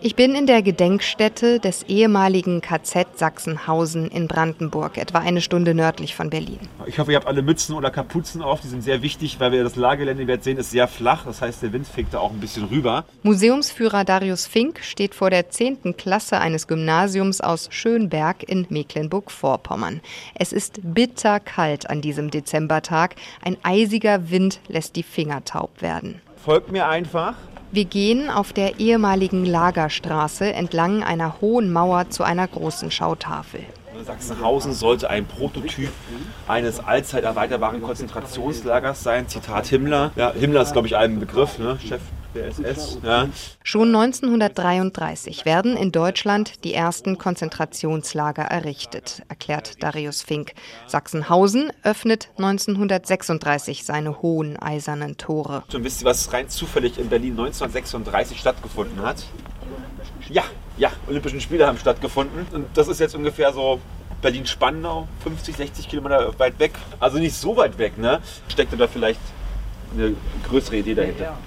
Ich bin in der Gedenkstätte des ehemaligen KZ Sachsenhausen in Brandenburg, etwa eine Stunde nördlich von Berlin. Ich hoffe, ihr habt alle Mützen oder Kapuzen auf. Die sind sehr wichtig, weil wir das Lagergelände jetzt sehen, ist sehr flach. Das heißt, der Wind fegt da auch ein bisschen rüber. Museumsführer Darius Fink steht vor der 10. Klasse eines Gymnasiums aus Schönberg in Mecklenburg-Vorpommern. Es ist bitterkalt an diesem Dezembertag. Ein eisiger Wind lässt die Finger taub werden. Folgt mir einfach. Wir gehen auf der ehemaligen Lagerstraße entlang einer hohen Mauer zu einer großen Schautafel. Sachsenhausen sollte ein Prototyp eines allzeit erweiterbaren Konzentrationslagers sein. Zitat Himmler. Ja, Himmler ist, glaube ich, ein Begriff, ne? Chef der SS. Ja. Schon 1933 werden in Deutschland die ersten Konzentrationslager errichtet, erklärt Darius Fink. Sachsenhausen öffnet 1936 seine hohen eisernen Tore. Und wisst ihr, was rein zufällig in Berlin 1936 stattgefunden hat? Ja, ja, Olympischen Spiele haben stattgefunden. Und das ist jetzt ungefähr so Berlin-Spandau, 50, 60 Kilometer weit weg. Also nicht so weit weg, ne? Steckte da vielleicht eine größere Idee dahinter?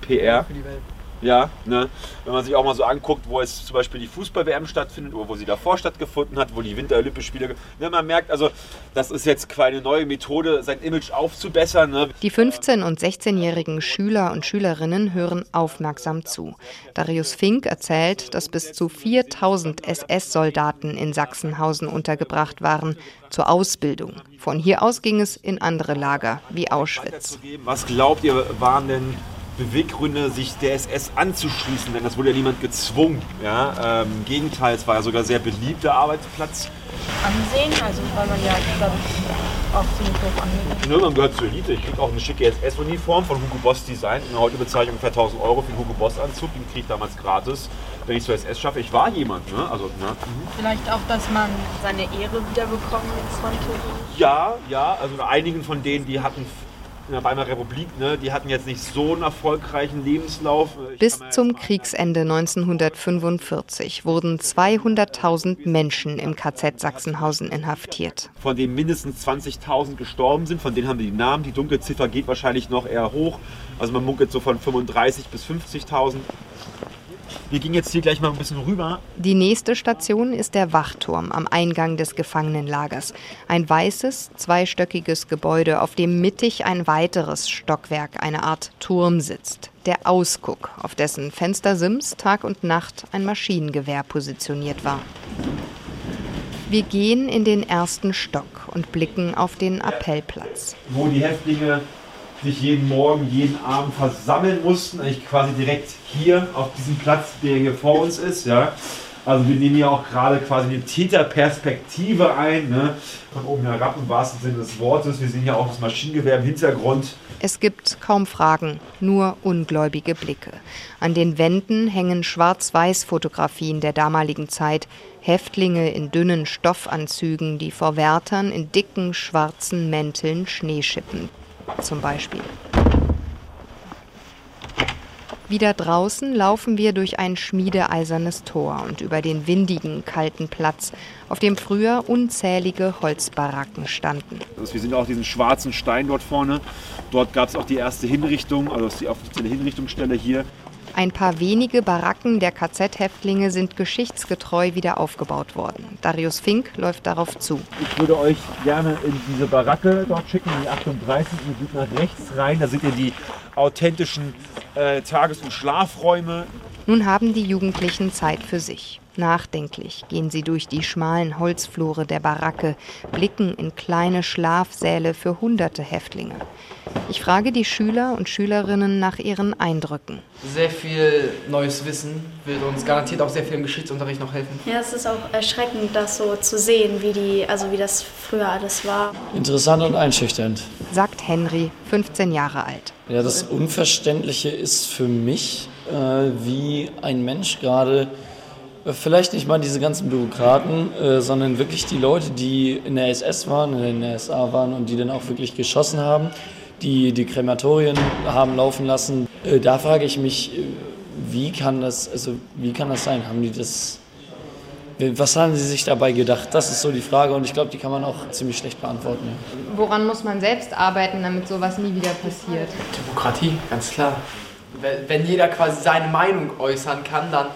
PR. Für die Welt. Ja, ne? wenn man sich auch mal so anguckt, wo jetzt zum Beispiel die Fußball-WM stattfindet oder wo sie davor stattgefunden hat, wo die Winter-Olympischen Spiele. Ne, man merkt also, das ist jetzt keine neue Methode, sein Image aufzubessern. Ne? Die 15- und 16-jährigen Schüler und Schülerinnen hören aufmerksam zu. Darius Fink erzählt, dass bis zu 4000 SS-Soldaten in Sachsenhausen untergebracht waren zur Ausbildung. Von hier aus ging es in andere Lager wie Auschwitz. Was glaubt ihr, waren denn Beweggründe, sich der SS anzuschließen, denn das wurde ja niemand gezwungen. Ja? Ähm, Im Gegenteil, es war ja sogar sehr beliebter Arbeitsplatz. Ansehen, also weil man ja, glaube ich, auch ziemlich hoch angeht. Ne, man gehört zur Elite. Ich kriege auch eine schicke SS-Uniform von Hugo Boss Design. Und heute bezahle ich ungefähr 1000 Euro für den Hugo Boss Anzug. Den kriege ich damals gratis, wenn ich zur SS schaffe. Ich war jemand. Ne? Also, ne? Vielleicht auch, dass man seine Ehre wiederbekommen konnte. Ja, ja. Also einigen von denen, die hatten in der Weimarer Republik, ne, die hatten jetzt nicht so einen erfolgreichen Lebenslauf. Ich Bis zum Kriegsende 1945 wurden 200.000 Menschen im KZ Sachsenhausen inhaftiert. Von denen mindestens 20.000 gestorben sind, von denen haben wir die Namen. Die Dunkelziffer geht wahrscheinlich noch eher hoch. Also man munkelt so von 35.000 bis 50.000. Wir gehen jetzt hier gleich mal ein bisschen rüber. Die nächste Station ist der Wachturm am Eingang des Gefangenenlagers. Ein weißes, zweistöckiges Gebäude, auf dem mittig ein weiteres Stockwerk, eine Art Turm sitzt. Der Ausguck, auf dessen Fenstersims Tag und Nacht ein Maschinengewehr positioniert war. Wir gehen in den ersten Stock und blicken auf den Appellplatz. Wo die Häftlinge sich jeden Morgen, jeden Abend versammeln mussten, eigentlich quasi direkt hier auf diesem Platz, der hier vor uns ist. Ja. Also wir nehmen hier auch gerade quasi eine Täterperspektive ein, ne? von oben herab im wahrsten Sinne des Wortes. Wir sehen hier auch das Maschinengewehr im Hintergrund. Es gibt kaum Fragen, nur ungläubige Blicke. An den Wänden hängen Schwarz-Weiß-Fotografien der damaligen Zeit, Häftlinge in dünnen Stoffanzügen, die vor Wärtern in dicken schwarzen Mänteln Schnee schippen zum Beispiel. Wieder draußen laufen wir durch ein schmiedeeisernes Tor und über den windigen, kalten Platz, auf dem früher unzählige Holzbaracken standen. Also wir sind auch diesen schwarzen Stein dort vorne. Dort gab es auch die erste Hinrichtung, also die offizielle Hinrichtungsstelle hier. Ein paar wenige Baracken der KZ-Häftlinge sind geschichtsgetreu wieder aufgebaut worden. Darius Fink läuft darauf zu. Ich würde euch gerne in diese Baracke dort schicken, die 38. Ihr geht nach rechts rein, da seht ihr die authentischen äh, Tages- und Schlafräume. Nun haben die Jugendlichen Zeit für sich. Nachdenklich gehen sie durch die schmalen Holzflure der Baracke, blicken in kleine Schlafsäle für hunderte Häftlinge. Ich frage die Schüler und Schülerinnen nach ihren Eindrücken. Sehr viel neues Wissen wird uns garantiert auch sehr viel im Geschichtsunterricht noch helfen. Ja, es ist auch erschreckend, das so zu sehen, wie, die, also wie das früher alles war. Interessant und einschüchternd. Sagt Henry, 15 Jahre alt. Ja, das Unverständliche ist für mich, äh, wie ein Mensch gerade Vielleicht nicht mal diese ganzen Bürokraten, äh, sondern wirklich die Leute, die in der SS waren, in der SA waren und die dann auch wirklich geschossen haben, die die Krematorien haben laufen lassen. Äh, da frage ich mich, wie kann das, also wie kann das sein? Haben die das? Was haben sie sich dabei gedacht? Das ist so die Frage und ich glaube, die kann man auch ziemlich schlecht beantworten. Ja. Woran muss man selbst arbeiten, damit sowas nie wieder passiert? Demokratie, ganz klar. Wenn jeder quasi seine Meinung äußern kann, dann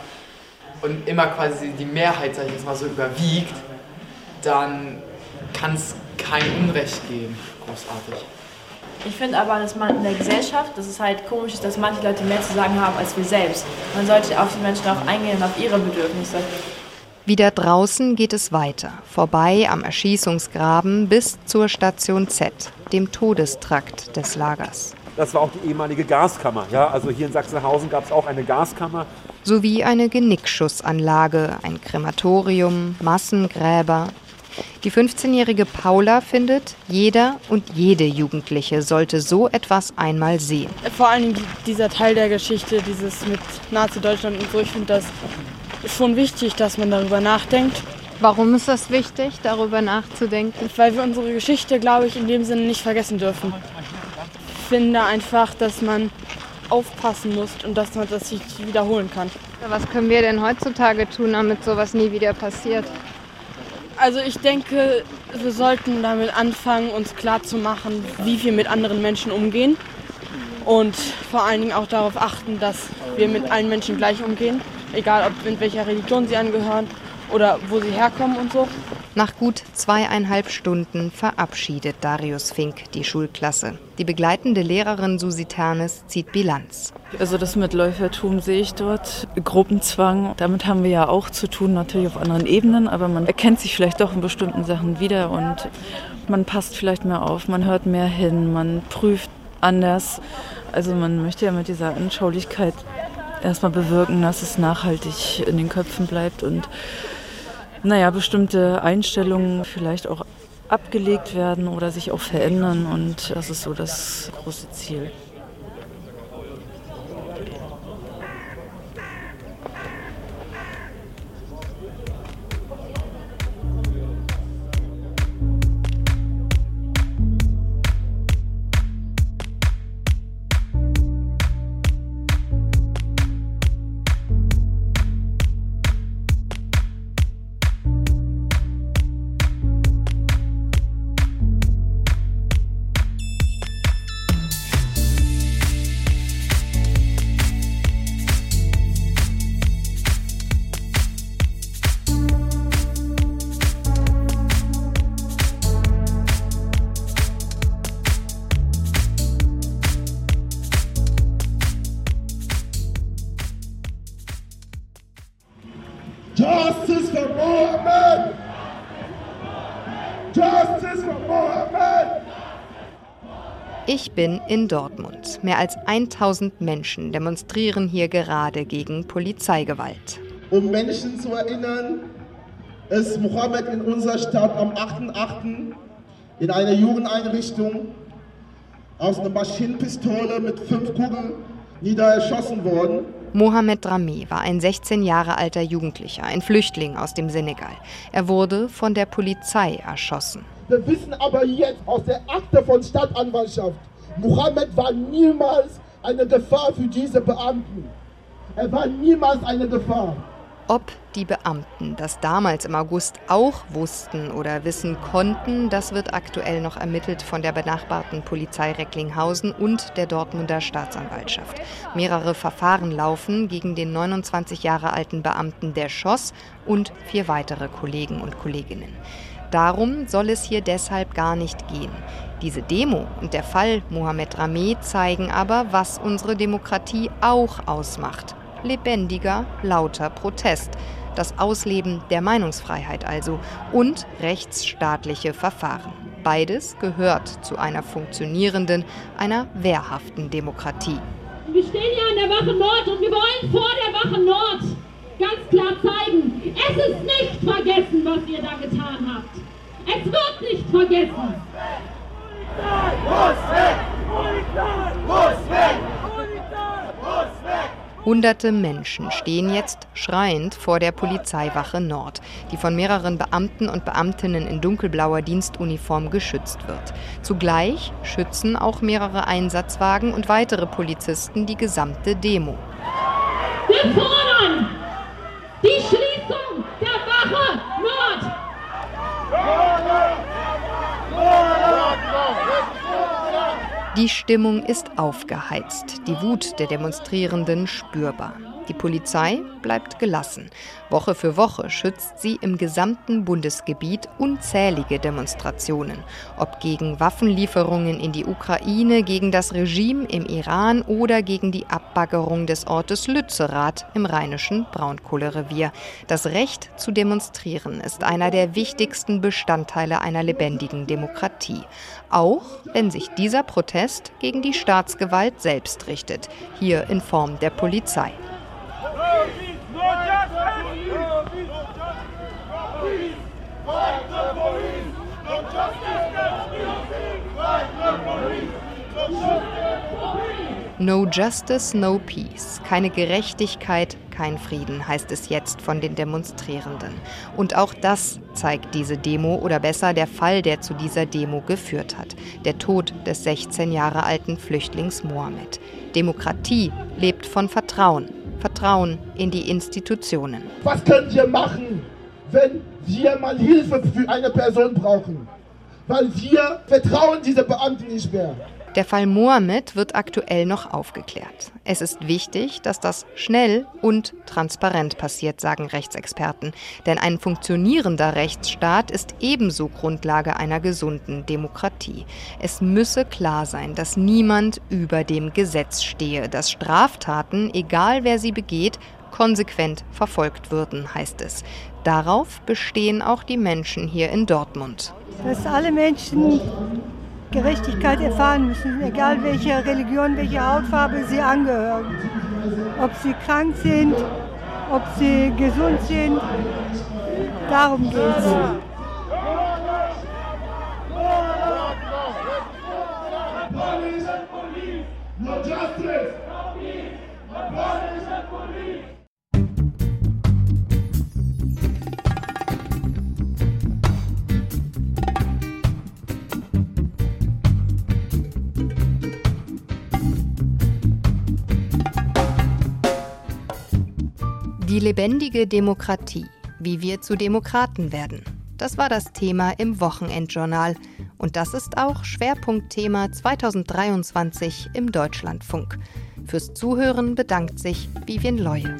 und immer quasi die Mehrheit, sag ich jetzt mal so, überwiegt, dann kann es kein Unrecht geben, großartig. Ich finde aber, dass man in der Gesellschaft, dass es halt komisch ist, dass manche Leute mehr zu sagen haben als wir selbst. Man sollte auf die Menschen auch eingehen und auf ihre Bedürfnisse. Wieder draußen geht es weiter, vorbei am Erschießungsgraben bis zur Station Z, dem Todestrakt des Lagers. Das war auch die ehemalige Gaskammer. Ja, also hier in Sachsenhausen gab es auch eine Gaskammer. Sowie eine Genickschussanlage, ein Krematorium, Massengräber. Die 15-jährige Paula findet, jeder und jede Jugendliche sollte so etwas einmal sehen. Vor allem dieser Teil der Geschichte, dieses mit Nazi-Deutschland und so, ich finde das schon wichtig, dass man darüber nachdenkt. Warum ist das wichtig, darüber nachzudenken? Weil wir unsere Geschichte, glaube ich, in dem Sinne nicht vergessen dürfen. Ich finde einfach, dass man aufpassen muss und dass man das sich wiederholen kann. Was können wir denn heutzutage tun, damit sowas nie wieder passiert? Also ich denke, wir sollten damit anfangen, uns klarzumachen, wie wir mit anderen Menschen umgehen. Und vor allen Dingen auch darauf achten, dass wir mit allen Menschen gleich umgehen. Egal, ob in welcher Religion sie angehören oder wo sie herkommen und so. Nach gut zweieinhalb Stunden verabschiedet Darius Fink die Schulklasse. Die begleitende Lehrerin Susi Ternes zieht Bilanz. Also das mit Läufertum sehe ich dort. Gruppenzwang, damit haben wir ja auch zu tun, natürlich auf anderen Ebenen, aber man erkennt sich vielleicht doch in bestimmten Sachen wieder und man passt vielleicht mehr auf, man hört mehr hin, man prüft anders. Also man möchte ja mit dieser Anschaulichkeit erstmal bewirken, dass es nachhaltig in den Köpfen bleibt und naja, bestimmte Einstellungen vielleicht auch abgelegt werden oder sich auch verändern. Und das ist so das große Ziel. Ich bin in Dortmund. Mehr als 1000 Menschen demonstrieren hier gerade gegen Polizeigewalt. Um Menschen zu erinnern, ist Mohammed in unserer Stadt am 8.8. in einer Jugendeinrichtung aus einer Maschinenpistole mit fünf Kugeln niedererschossen worden. Mohamed Dramé war ein 16 Jahre alter Jugendlicher, ein Flüchtling aus dem Senegal. Er wurde von der Polizei erschossen. Wir wissen aber jetzt aus der Akte von Stadtanwaltschaft, Mohammed war niemals eine Gefahr für diese Beamten. Er war niemals eine Gefahr. Ob die Beamten das damals im August auch wussten oder wissen konnten, das wird aktuell noch ermittelt von der benachbarten Polizei Recklinghausen und der Dortmunder Staatsanwaltschaft. Mehrere Verfahren laufen gegen den 29 Jahre alten Beamten, der schoss, und vier weitere Kollegen und Kolleginnen. Darum soll es hier deshalb gar nicht gehen. Diese Demo und der Fall Mohamed Rameh zeigen aber, was unsere Demokratie auch ausmacht lebendiger, lauter Protest, das Ausleben der Meinungsfreiheit also und rechtsstaatliche Verfahren. Beides gehört zu einer funktionierenden, einer wehrhaften Demokratie. Wir stehen hier an der Wache Nord und wir wollen vor der Wache Nord ganz klar zeigen, es ist nicht vergessen, was ihr da getan habt. Es wird nicht vergessen. Hunderte Menschen stehen jetzt schreiend vor der Polizeiwache Nord, die von mehreren Beamten und Beamtinnen in dunkelblauer Dienstuniform geschützt wird. Zugleich schützen auch mehrere Einsatzwagen und weitere Polizisten die gesamte Demo. Wir fordern die Schließung der Wache Nord! Die Stimmung ist aufgeheizt, die Wut der Demonstrierenden spürbar. Die Polizei bleibt gelassen. Woche für Woche schützt sie im gesamten Bundesgebiet unzählige Demonstrationen, ob gegen Waffenlieferungen in die Ukraine, gegen das Regime im Iran oder gegen die Abbaggerung des Ortes Lützerath im rheinischen Braunkohlerevier. Das Recht zu demonstrieren ist einer der wichtigsten Bestandteile einer lebendigen Demokratie, auch wenn sich dieser Protest gegen die Staatsgewalt selbst richtet, hier in Form der Polizei. No Justice, no Peace. Keine Gerechtigkeit, kein Frieden, heißt es jetzt von den Demonstrierenden. Und auch das zeigt diese Demo oder besser der Fall, der zu dieser Demo geführt hat. Der Tod des 16 Jahre alten Flüchtlings Mohammed. Demokratie lebt von Vertrauen. Vertrauen in die Institutionen. Was könnt ihr machen, wenn wir mal Hilfe für eine Person brauchen. Weil wir vertrauen diese Beamten nicht mehr. Der Fall Mohammed wird aktuell noch aufgeklärt. Es ist wichtig, dass das schnell und transparent passiert, sagen Rechtsexperten. Denn ein funktionierender Rechtsstaat ist ebenso Grundlage einer gesunden Demokratie. Es müsse klar sein, dass niemand über dem Gesetz stehe, dass Straftaten, egal wer sie begeht, konsequent verfolgt würden, heißt es. Darauf bestehen auch die Menschen hier in Dortmund. Dass alle Menschen Gerechtigkeit erfahren müssen, egal welche Religion, welche Hautfarbe sie angehören. Ob sie krank sind, ob sie gesund sind, darum geht Die lebendige Demokratie, wie wir zu Demokraten werden. Das war das Thema im Wochenendjournal. Und das ist auch Schwerpunktthema 2023 im Deutschlandfunk. Fürs Zuhören bedankt sich Vivien Leue.